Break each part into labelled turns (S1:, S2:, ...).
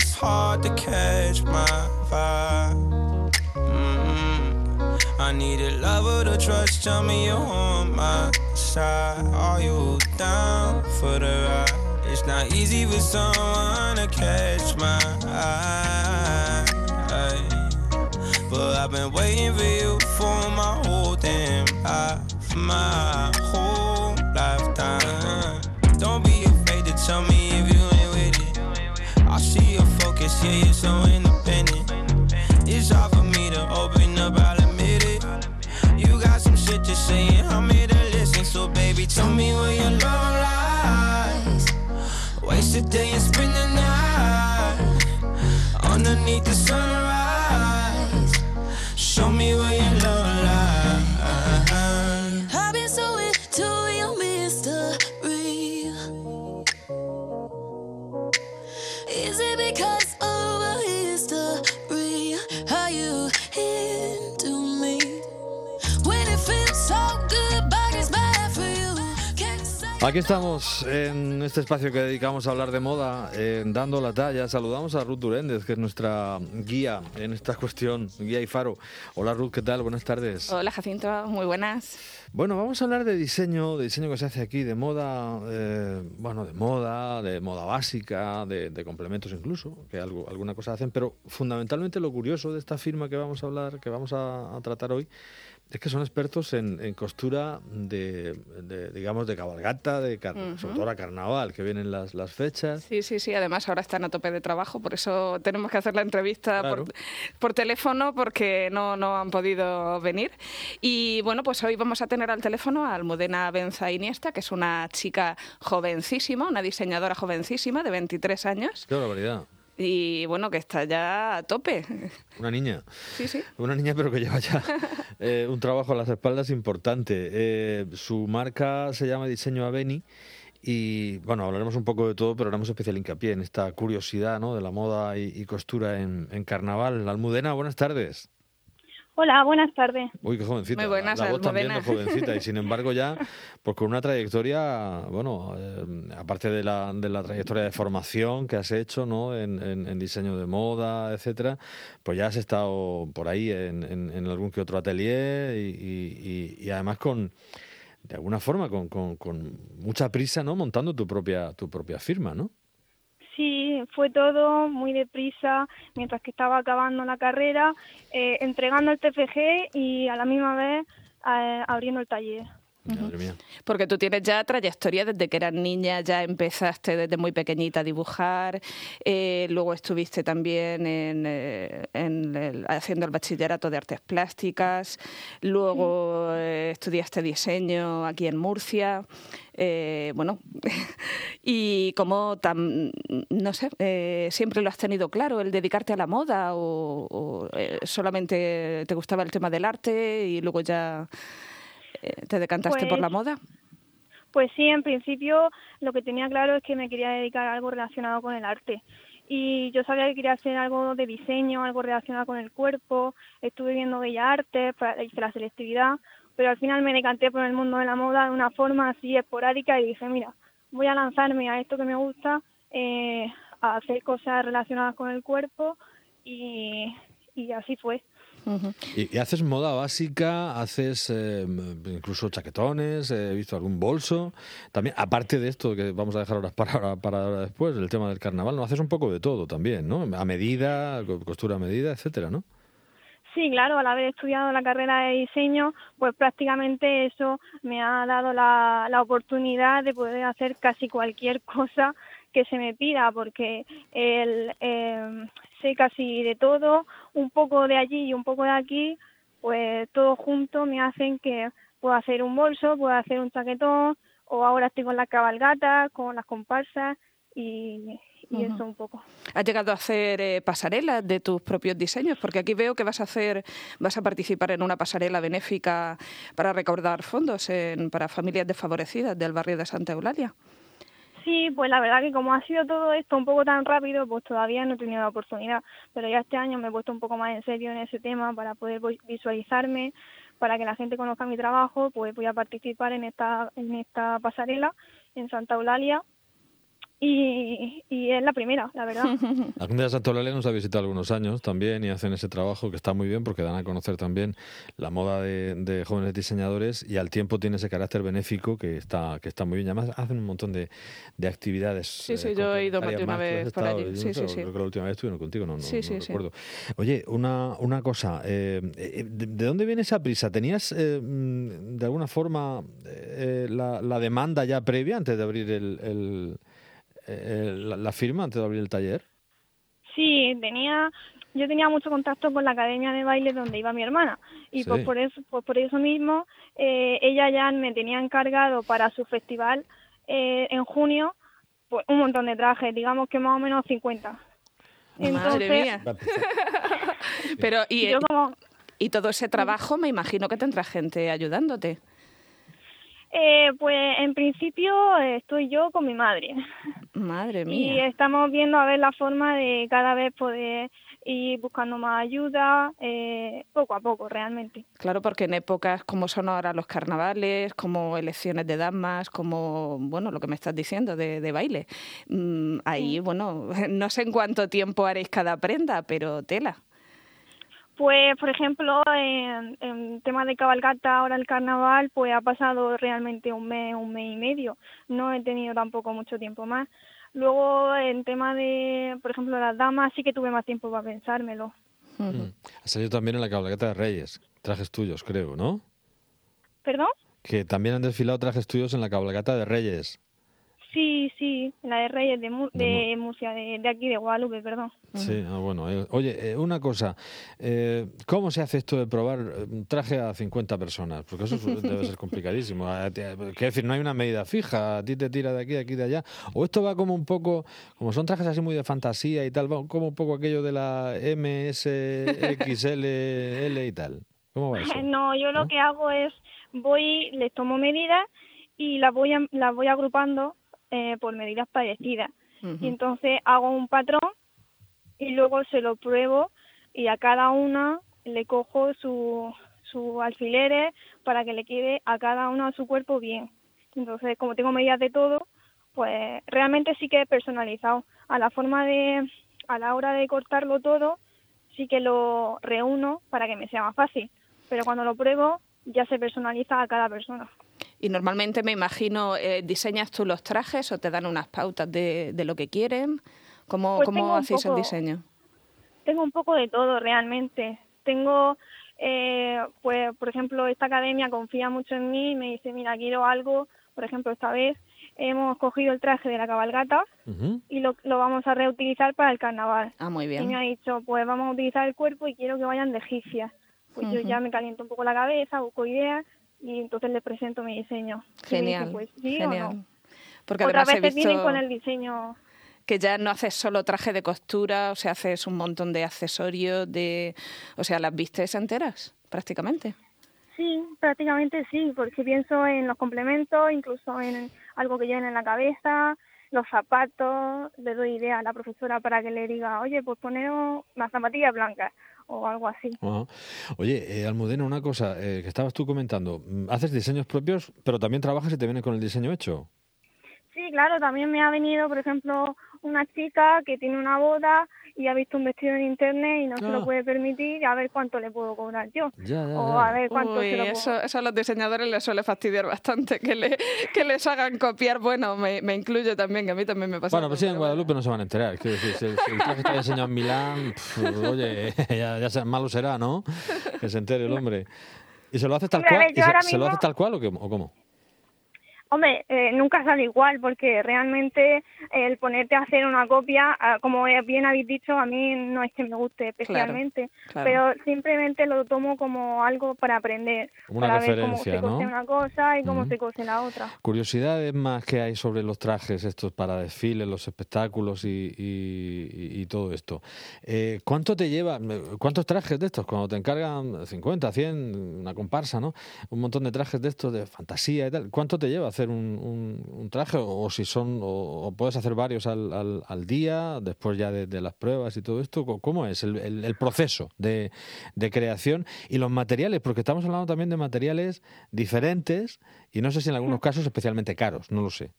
S1: it's hard to catch my vibe. Mm-hmm. I need a lover to trust. Tell me you're on my side. Are you down for the ride? It's not easy for someone to catch my eye. But I've been waiting for you for my whole damn life, my yeah, you're so independent. It's hard for me to open up, I'll admit it. You got some shit to say, and I'm here to listen. So, baby, tell me where your love lies. Waste a day and spend the night underneath the sunrise.
S2: Aquí estamos en este espacio que dedicamos a hablar de moda, eh, dando la talla. Saludamos a Ruth Duréndez, que es nuestra guía en esta cuestión, guía y faro. Hola Ruth, ¿qué tal? Buenas tardes.
S3: Hola Jacinto, muy buenas.
S2: Bueno, vamos a hablar de diseño, de diseño que se hace aquí, de moda, eh, bueno, de moda, de moda básica, de, de complementos incluso, que algo, alguna cosa hacen, pero fundamentalmente lo curioso de esta firma que vamos a hablar, que vamos a, a tratar hoy, es que son expertos en, en costura de, de, digamos, de cabalgata, de car- sobre todo la carnaval, que vienen las, las fechas.
S3: Sí, sí, sí, además ahora están a tope de trabajo, por eso tenemos que hacer la entrevista
S2: Claro.
S3: por, por teléfono porque no, no han podido venir. Y bueno, pues hoy vamos a tener al teléfono a Almudena Benza Iniesta, que es una chica jovencísima, una diseñadora jovencísima de 23 años
S2: Qué barbaridad.
S3: Y bueno, que está ya a tope.
S2: Una niña.
S3: Sí, sí.
S2: Una niña, pero que lleva ya eh, un trabajo a las espaldas importante. Eh, su marca se llama Diseño Aveni. Y bueno, hablaremos un poco de todo, pero haremos especial hincapié en esta curiosidad ¿no? de la moda y, y costura en, en carnaval. Almudena, buenas tardes.
S4: Hola, buenas tardes.
S2: Uy, qué jovencita.
S3: Muy buenas,
S2: la, la voz también es jovencita. Y sin embargo, ya, pues con una trayectoria, bueno, eh, aparte de la, de la trayectoria de formación que has hecho, ¿no? En, en- en diseño de moda, etcétera, pues ya has estado por ahí en, en- en algún que otro atelier y, y- y- y además con, de alguna forma, con, con- con mucha prisa, ¿no? Montando tu propia, tu propia firma, ¿no?
S4: Sí, fue todo muy deprisa mientras que estaba acabando la carrera, eh, entregando el TFG y a la misma vez eh, abriendo el taller.
S2: Madre mía.
S3: Porque tú tienes ya trayectoria desde que eras niña, ya empezaste desde muy pequeñita a dibujar, eh, luego estuviste también en, eh, en el- haciendo el bachillerato de artes plásticas, luego eh, estudiaste diseño aquí en Murcia. eh, bueno, y como tan, no sé, eh, siempre lo has tenido claro, el dedicarte a la moda o, o, eh, solamente te gustaba el tema del arte y luego ya te decantaste por
S4: Pues-
S3: la moda.
S4: Pues sí, en principio lo que tenía claro es que me quería dedicar a algo relacionado con el arte. Y yo sabía que quería hacer algo de diseño, algo relacionado con el cuerpo. Estuve viendo Bellas Artes, para- hice la selectividad, pero al final me decanté por el mundo de la moda de una forma así esporádica y dije, mira, voy a lanzarme a esto que me gusta, eh, a hacer cosas relacionadas con el cuerpo y, y así fue.
S3: Ujú.
S2: Y, y haces moda básica, haces eh, incluso chaquetones, he visto algún bolso. También, aparte de esto que vamos a dejar ahora para, para ahora después, el tema del carnaval, no haces un poco de todo también, ¿no? A medida, co- costura a medida, etcétera, ¿no?
S4: Sí, claro, al haber estudiado la carrera de diseño, pues prácticamente eso me ha dado la, la oportunidad de poder hacer casi cualquier cosa que se me pida, porque el, eh, sé casi de todo, un poco de allí y un poco de aquí, pues todo junto me hacen que puedo hacer un bolso, puedo hacer un chaquetón, o ahora estoy con las cabalgatas, con las comparsas y, eso un poco.
S3: ¿Has llegado a hacer eh, pasarelas de tus propios diseños? Porque aquí veo que vas a hacer, vas a participar en una pasarela benéfica para recaudar fondos en- para familias desfavorecidas del barrio de Santa Eulalia.
S4: Sí, pues la verdad que como ha sido todo esto un poco tan rápido, pues todavía no he tenido la oportunidad, pero ya este año me he puesto un poco más en serio en ese tema para poder vi- visualizarme, para que la gente conozca mi trabajo, pues voy a participar en esta en esta pasarela en Santa Eulalia y, y es la primera, la verdad.
S2: La Junta de Santo Eulalia nos ha visitado algunos años también y hacen ese trabajo que está muy bien porque dan a conocer también la moda de, de jóvenes diseñadores y al tiempo tiene ese carácter benéfico que está que está muy bien. Además hacen un montón de, de actividades.
S3: Sí, sí, yo he ido más de una vez por allí.
S2: no
S3: Sí,
S2: sé,
S3: sí, sí.
S2: Creo que la última vez estuvieron contigo, no, no,
S3: Sí,
S2: no
S3: sí, sí.
S2: recuerdo. Oye, una, una cosa, eh, eh, ¿de, de dónde viene esa prisa? ¿Tenías eh, mm, de alguna forma eh, la, la demanda ya previa antes de abrir el, el- el- la, la firma, antes de abrir el taller?
S4: Sí, tenía, yo tenía mucho contacto con la academia de baile donde iba mi hermana y pues por eso, pues por eso mismo eh, ella ya me tenía encargado para su festival eh, en junio pues un montón de trajes, digamos que más o menos 50.
S3: Madre mía. Pero, y,
S4: yo como,
S3: y todo ese trabajo, me imagino que tendrá gente ayudándote.
S4: Eh, pues en principio estoy yo con mi madre
S3: Madre
S4: y
S3: mía.
S4: estamos viendo a ver la forma de cada vez poder ir buscando más ayuda eh, poco a poco realmente.
S3: Claro, porque en épocas como son ahora los carnavales, como elecciones de damas, como, bueno, lo que me estás diciendo de, de baile, mm, ahí, bueno, no sé en cuánto tiempo haréis cada prenda, pero tela.
S4: Pues, por ejemplo, en, en temas de cabalgata, ahora el carnaval, pues ha pasado realmente un mes, un mes y medio. No he tenido tampoco mucho tiempo más. Luego, en tema de, por ejemplo, las damas, sí que tuve más tiempo para pensármelo.
S2: Mm. Ha salido también en la cabalgata de Reyes, trajes tuyos, creo, ¿no?
S4: ¿Perdón?
S2: Que también han desfilado trajes tuyos en la cabalgata de Reyes.
S4: Sí, sí, la de Reyes de, Mu-
S2: De
S4: de Murcia, de, de aquí, de Guadalupe, perdón.
S2: Sí, ah, bueno. eh, oye, eh, una cosa, eh, ¿cómo se hace esto de probar eh, un traje a 50 personas? Porque eso debe ser complicadísimo. Quiero decir, no hay una medida fija, a ti te tira de aquí, de aquí, de allá. O esto va como un poco, como son trajes así muy de fantasía y tal, va como un poco aquello de la MS, XL, L y tal. ¿Cómo va eso?
S4: No, yo lo
S2: ¿No?
S4: que hago es, voy, les tomo medidas y las voy, a- las voy agrupando eh, por medidas parecidas. Y entonces hago un patrón y luego se lo pruebo y a cada una le cojo su, sus alfileres para que le quede a cada uno a su cuerpo bien. Entonces, como tengo medidas de todo, pues realmente sí que es personalizado. A la forma de, a la hora de cortarlo todo, sí que lo reúno para que me sea más fácil. Pero cuando lo pruebo, ya se personaliza a cada persona.
S3: Y normalmente me imagino, eh, ¿diseñas tú los trajes o te dan unas pautas de, de lo que quieren? ¿Cómo,
S4: Pues tengo
S3: cómo
S4: un
S3: hacéis el
S4: poco-
S3: diseño?
S4: Tengo un poco de todo realmente. Tengo, eh, pues, por ejemplo, esta academia confía mucho en mí y me dice, mira, quiero algo. Por ejemplo, esta vez hemos cogido el traje de la cabalgata y lo, lo vamos a reutilizar para el carnaval.
S3: Ah, muy
S4: Y
S3: bien.
S4: me ha dicho, pues vamos a utilizar el cuerpo y quiero que vayan de egipcias. Pues yo ya me caliento un poco la cabeza, busco ideas y entonces les presento mi diseño.
S3: Genial,
S4: pues sí
S3: genial.
S4: o no.
S3: Porque
S4: Otras
S3: además he
S4: veces vienen con el diseño
S3: que ya no haces solo traje de costura, o sea, haces un montón de accesorios, de, o sea, las vistes enteras, prácticamente.
S4: Sí, prácticamente sí, porque pienso en los complementos, incluso en algo que lleven en la cabeza, los zapatos, le doy idea a la profesora para que le diga, oye, pues poneros las zapatillas blancas o algo así.
S2: Oye, eh, Almudena, una cosa eh, que estabas tú comentando. mm, Haces diseños propios, pero también trabajas y te viene con el diseño hecho.
S4: Sí, claro, también me ha venido, por ejemplo, una chica que tiene una boda y ha visto un vestido en internet y no se
S2: Ah.
S4: lo puede permitir, a ver cuánto le puedo cobrar yo.
S2: Ya, ya,
S4: O a ver cuánto
S3: Uy,
S4: se lo puedo...
S3: eso, eso a los diseñadores les suele fastidiar bastante, que, le, que les hagan copiar. Bueno, me, me incluyo también, que a mí también me pasa.
S2: Bueno, pues sí, en. Guadalupe no se van a enterar. Decir, si el, si el traje está diseñado en Milán, pf, oye, ya, ya sea- malo será, ¿no? Que se entere el hombre. ¿Y se lo haces tal cual?
S4: ver,
S2: ¿Y
S4: yo
S2: se, lo haces tal cual o, qué- o cómo?
S4: Hombre, eh, nunca sale igual porque realmente el ponerte a hacer una copia, ah, como bien habéis dicho, a mí no es que me guste especialmente,
S3: claro.
S4: pero simplemente lo tomo como algo para aprender,
S2: Una
S4: para ver cómo se cose
S2: ¿no?
S4: una cosa y cómo
S2: Ujú.
S4: se cose la otra.
S2: Curiosidades más que hay sobre los trajes estos para desfiles, los espectáculos y, y- y- y todo esto. Eh, ¿Cuánto te lleva, cuántos trajes de estos? Cuando te encargan 50, 100, una comparsa, ¿no? Un montón de trajes de estos de fantasía y tal. ¿Cuánto te lleva hacer un, un- un traje? O, si son, o, o puedes hacer varios al, al- al día, después ya de, de las pruebas y todo esto. ¿Cómo- ¿Cómo es el, el- el proceso de, de creación y los materiales? Porque estamos hablando también de materiales diferentes y no sé si en algunos casos especialmente caros, no lo sé.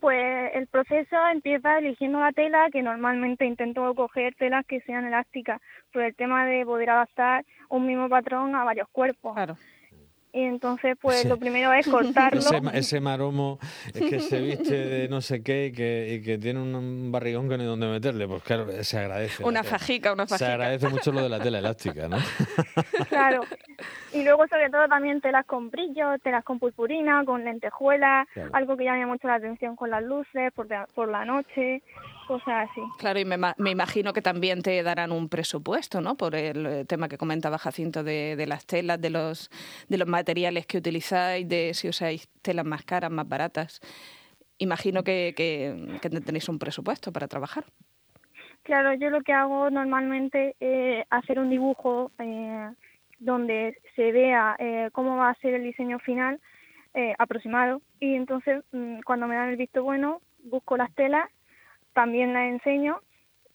S4: Pues el proceso empieza eligiendo la tela, que normalmente intento coger telas que sean elásticas, por el tema de poder adaptar un mismo patrón a varios cuerpos.
S3: Claro.
S4: Y entonces, pues
S2: Sí.
S4: lo primero es cortarlo.
S2: Ese, ma- ese maromo que se viste de no sé qué y que, y que tiene un, barrigón que no hay donde meterle. Pues claro, se agradece.
S3: Una fajica, una
S2: Se
S3: fajica.
S2: agradece mucho lo de la tela elástica, ¿no?
S4: Claro. Y luego, sobre todo, también telas con brillo, telas con purpurina, con lentejuelas,
S2: Claro.
S4: algo que llame mucho la atención con las luces, por, de- por la noche, cosas así.
S3: Claro, y me, ma- me imagino que también te darán un presupuesto, ¿no? Por el eh, tema que comentaba Jacinto de, de las telas, de los, de los materiales que utilizáis, de si usáis telas más caras, más baratas. Imagino que, que, que tenéis un presupuesto para trabajar.
S4: Claro, yo lo que hago normalmente es hacer un dibujo eh, donde se vea eh, cómo va a ser el diseño final eh, aproximado y entonces mm, cuando me dan el visto bueno busco las telas, también las enseño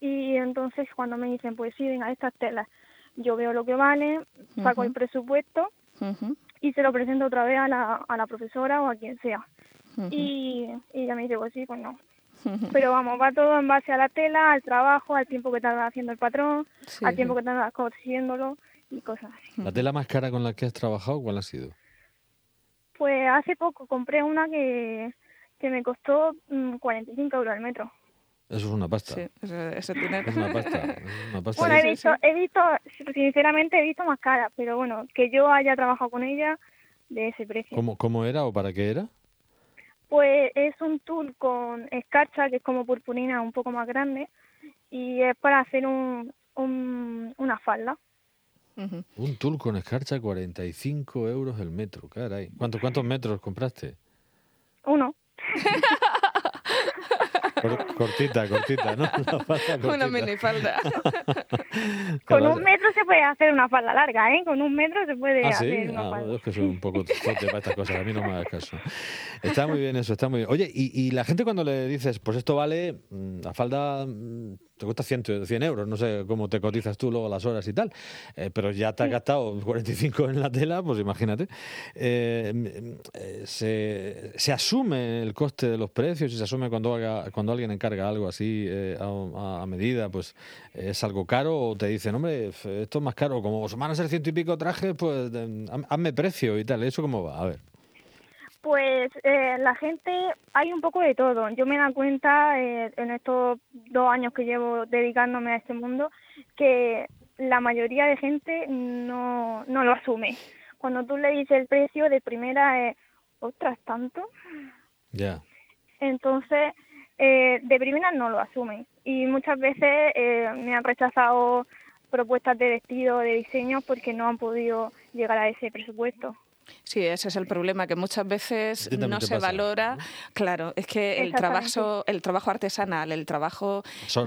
S4: y entonces cuando me dicen pues sí, venga, estas telas, yo veo lo que valen, saco el presupuesto y se lo presento otra vez a la, a la profesora o a quien sea. Y, y ella me dice, pues sí, pues no. Pero vamos, va todo en base a la tela, al trabajo, al tiempo que tarda haciendo el patrón,
S3: Sí,
S4: al tiempo
S3: sí.
S4: que tarda cosiéndolo y cosas así.
S2: ¿La tela más cara con la que has trabajado, cuál ha sido?
S4: Pues hace poco compré una que, que me costó mm, 45 euros al metro.
S2: Eso es una pasta.
S3: Sí, ese dinero.
S2: Es una pasta. es una pasta.
S4: Bueno, he visto, he visto, sinceramente he visto más caras, pero bueno, que yo haya trabajado con ella de ese precio.
S2: ¿Cómo, ¿Cómo era o para qué era?
S4: Pues es un tul con escarcha, que es como purpurina un poco más grande, y es para hacer un, un, una falda.
S2: Un tul con escarcha, 45 euros el metro, caray. ¿Cuántos, cuántos metros compraste?
S4: Uno.
S2: Cor- cortita, cortita, ¿no?
S3: Una
S2: cortita.
S3: minifalda.
S4: Con un metro se puede hacer una falda larga, ¿eh? Con un metro se puede
S2: Ah, sí,
S4: hacer una
S2: ah,
S4: falda.
S2: es que soy un poco fuerte para estas cosas, a mí no me hagas caso. Está muy bien eso, está muy bien. Oye, y, y la gente cuando le dices, pues esto vale, mm, la falda mm, te cuesta 100, 100 euros, no sé cómo te cotizas tú luego las horas y tal, eh, pero ya te has gastado 45 en la tela, pues imagínate. Eh, mm, eh, se, se asume el coste de los precios y se asume cuando, haga- cuando alguien encarga algo así eh, a, a medida, pues es algo caro o te dicen, hombre, esto es más caro, como van a ser ciento y pico trajes, pues haz- hazme precio y tal, ¿eso cómo va? A ver.
S4: Pues eh, la gente, hay un poco de todo. Yo me he dado cuenta eh, en estos dos años que llevo dedicándome a este mundo que la mayoría de gente no, no lo asume. Cuando tú le dices el precio de primera es, ostras, ¿tanto?
S2: Ya.
S4: Entonces, eh, de primera no lo asumen. Y muchas veces eh, me han rechazado propuestas de vestido, de diseño, porque no han podido llegar a ese presupuesto.
S3: Sí, ese es el problema, que muchas veces no se
S2: pasa,
S3: valora.
S2: ¿no?
S3: Claro, es que el trabajo, el trabajo artesanal, el trabajo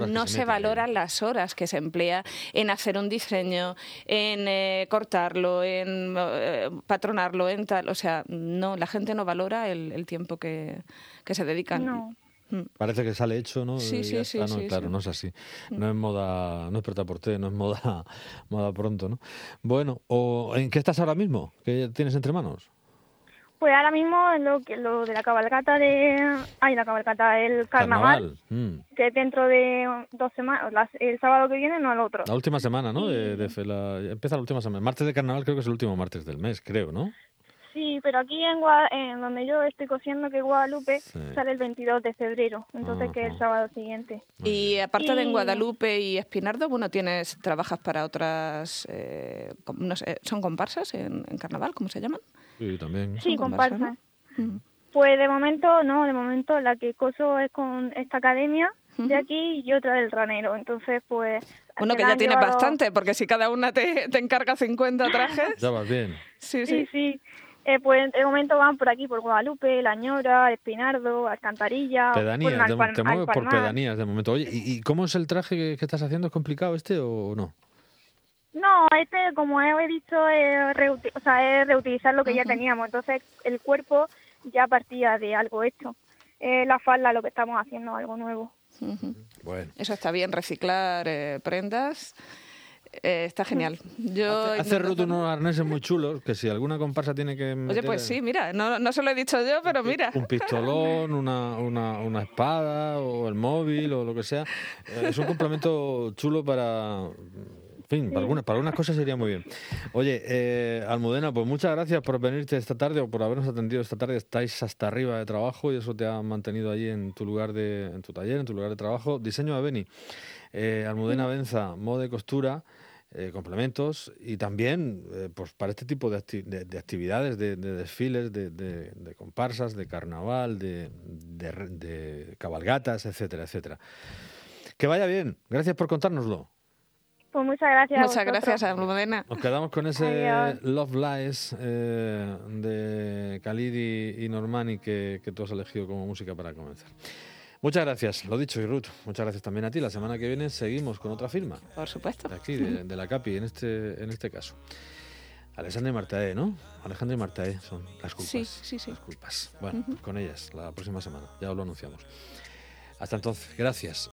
S3: no
S2: se
S3: se, valoran las horas que se emplea en hacer un diseño, en eh, cortarlo, en eh, patronarlo, en tal. O sea, no, la gente no valora el, el tiempo que, que se dedican.
S4: No.
S3: Mm.
S2: Parece que sale hecho, ¿no?
S3: Sí, sí, sí,
S2: está, no,
S3: sí,
S2: claro,
S3: sí.
S2: no es así. No es moda, no es preta por té, no es moda, moda pronto, ¿no? Bueno, ¿o ¿en qué estás ahora mismo? ¿Qué tienes entre manos?
S4: Pues ahora mismo lo que lo de la cabalgata de ay la cabalgata el carnaval,
S2: Mm.
S4: que es dentro de dos semanas el sábado que viene no el otro
S2: La última semana, ¿no? De, de fe- la- empieza la última semana. Martes de carnaval creo que es el último martes del mes, creo, ¿no?
S4: Sí pero aquí en, Gua- en donde yo estoy cosiendo que es Guadalupe
S2: Sí.
S4: sale el 22 de febrero entonces que es el sábado siguiente
S3: Y aparte de en Guadalupe y Espinardo, bueno, tienes trabajas para otras, eh, no sé, ¿son comparsas en, en carnaval? ¿Cómo se llaman?
S2: Sí, también.
S4: sí
S3: comparsas,
S4: pues de momento no de momento la que coso es con esta academia de aquí y otra del ranero entonces pues
S3: Bueno, que ya tienes
S4: llevado-
S3: bastante, porque si cada una te, te encarga 50 trajes.
S2: Ya vas bien.
S3: Sí,
S4: Sí,
S3: sí.
S4: sí. Eh, pues de momento van por aquí, por Guadalupe, La Ñora, Espinardo, Alcantarilla.
S2: Pedanías,
S4: Palm-
S2: te mueves por pedanías de momento. Oye, ¿y, y cómo es el traje que, que estás haciendo? ¿Es complicado este o no?
S4: No, este, como he dicho, es, o sea, es reutilizar lo que ya teníamos. Entonces, el cuerpo ya partía de algo hecho. Eh, la falda, lo que estamos haciendo, algo nuevo.
S2: Bueno.
S3: Eso está bien, reciclar eh, prendas. Eh, está genial. Yo
S2: Hace, hace Ruth unos arneses muy chulos que si alguna comparsa tiene que.
S3: Oye,
S2: meter
S3: pues sí, mira, no, no se lo he dicho yo, pero mira.
S2: Un pistolón, una, una, una espada o el móvil o lo que sea. eh, es un complemento chulo para. En fin, para algunas, para algunas cosas sería muy bien. Oye, eh, Almudena, pues muchas gracias por venirte esta tarde o por habernos atendido esta tarde. Estáis hasta arriba de trabajo y eso te ha mantenido allí en tu lugar de, en tu taller, en tu lugar de trabajo. Diseño a Beni. Eh, Almudena Benza, moda y costura, eh, complementos y también eh, pues para este tipo de, acti- de- de actividades, de, de desfiles, de, de- de comparsas, de carnaval, de, de de cabalgatas, etcétera, etcétera. Que vaya bien. Gracias por contárnoslo.
S4: Pues muchas gracias.
S3: Muchas gracias, Almudena.
S2: Nos quedamos con ese
S4: Adiós.
S2: Love Lies eh, de Khalid y, y Normani que, que tú has elegido como música para comenzar. Muchas gracias, lo dicho, y Ruth, muchas gracias también a ti. La semana que viene seguimos con otra firma,
S3: Por supuesto.
S2: de aquí, de, de la CAPI, en este, en este caso. Alexandra y Martae, ¿no? Alejandra y Martae son las culpas.
S3: Sí, sí, sí.
S2: Las culpas. Bueno, con ellas la próxima semana, ya os lo anunciamos. Hasta entonces, gracias.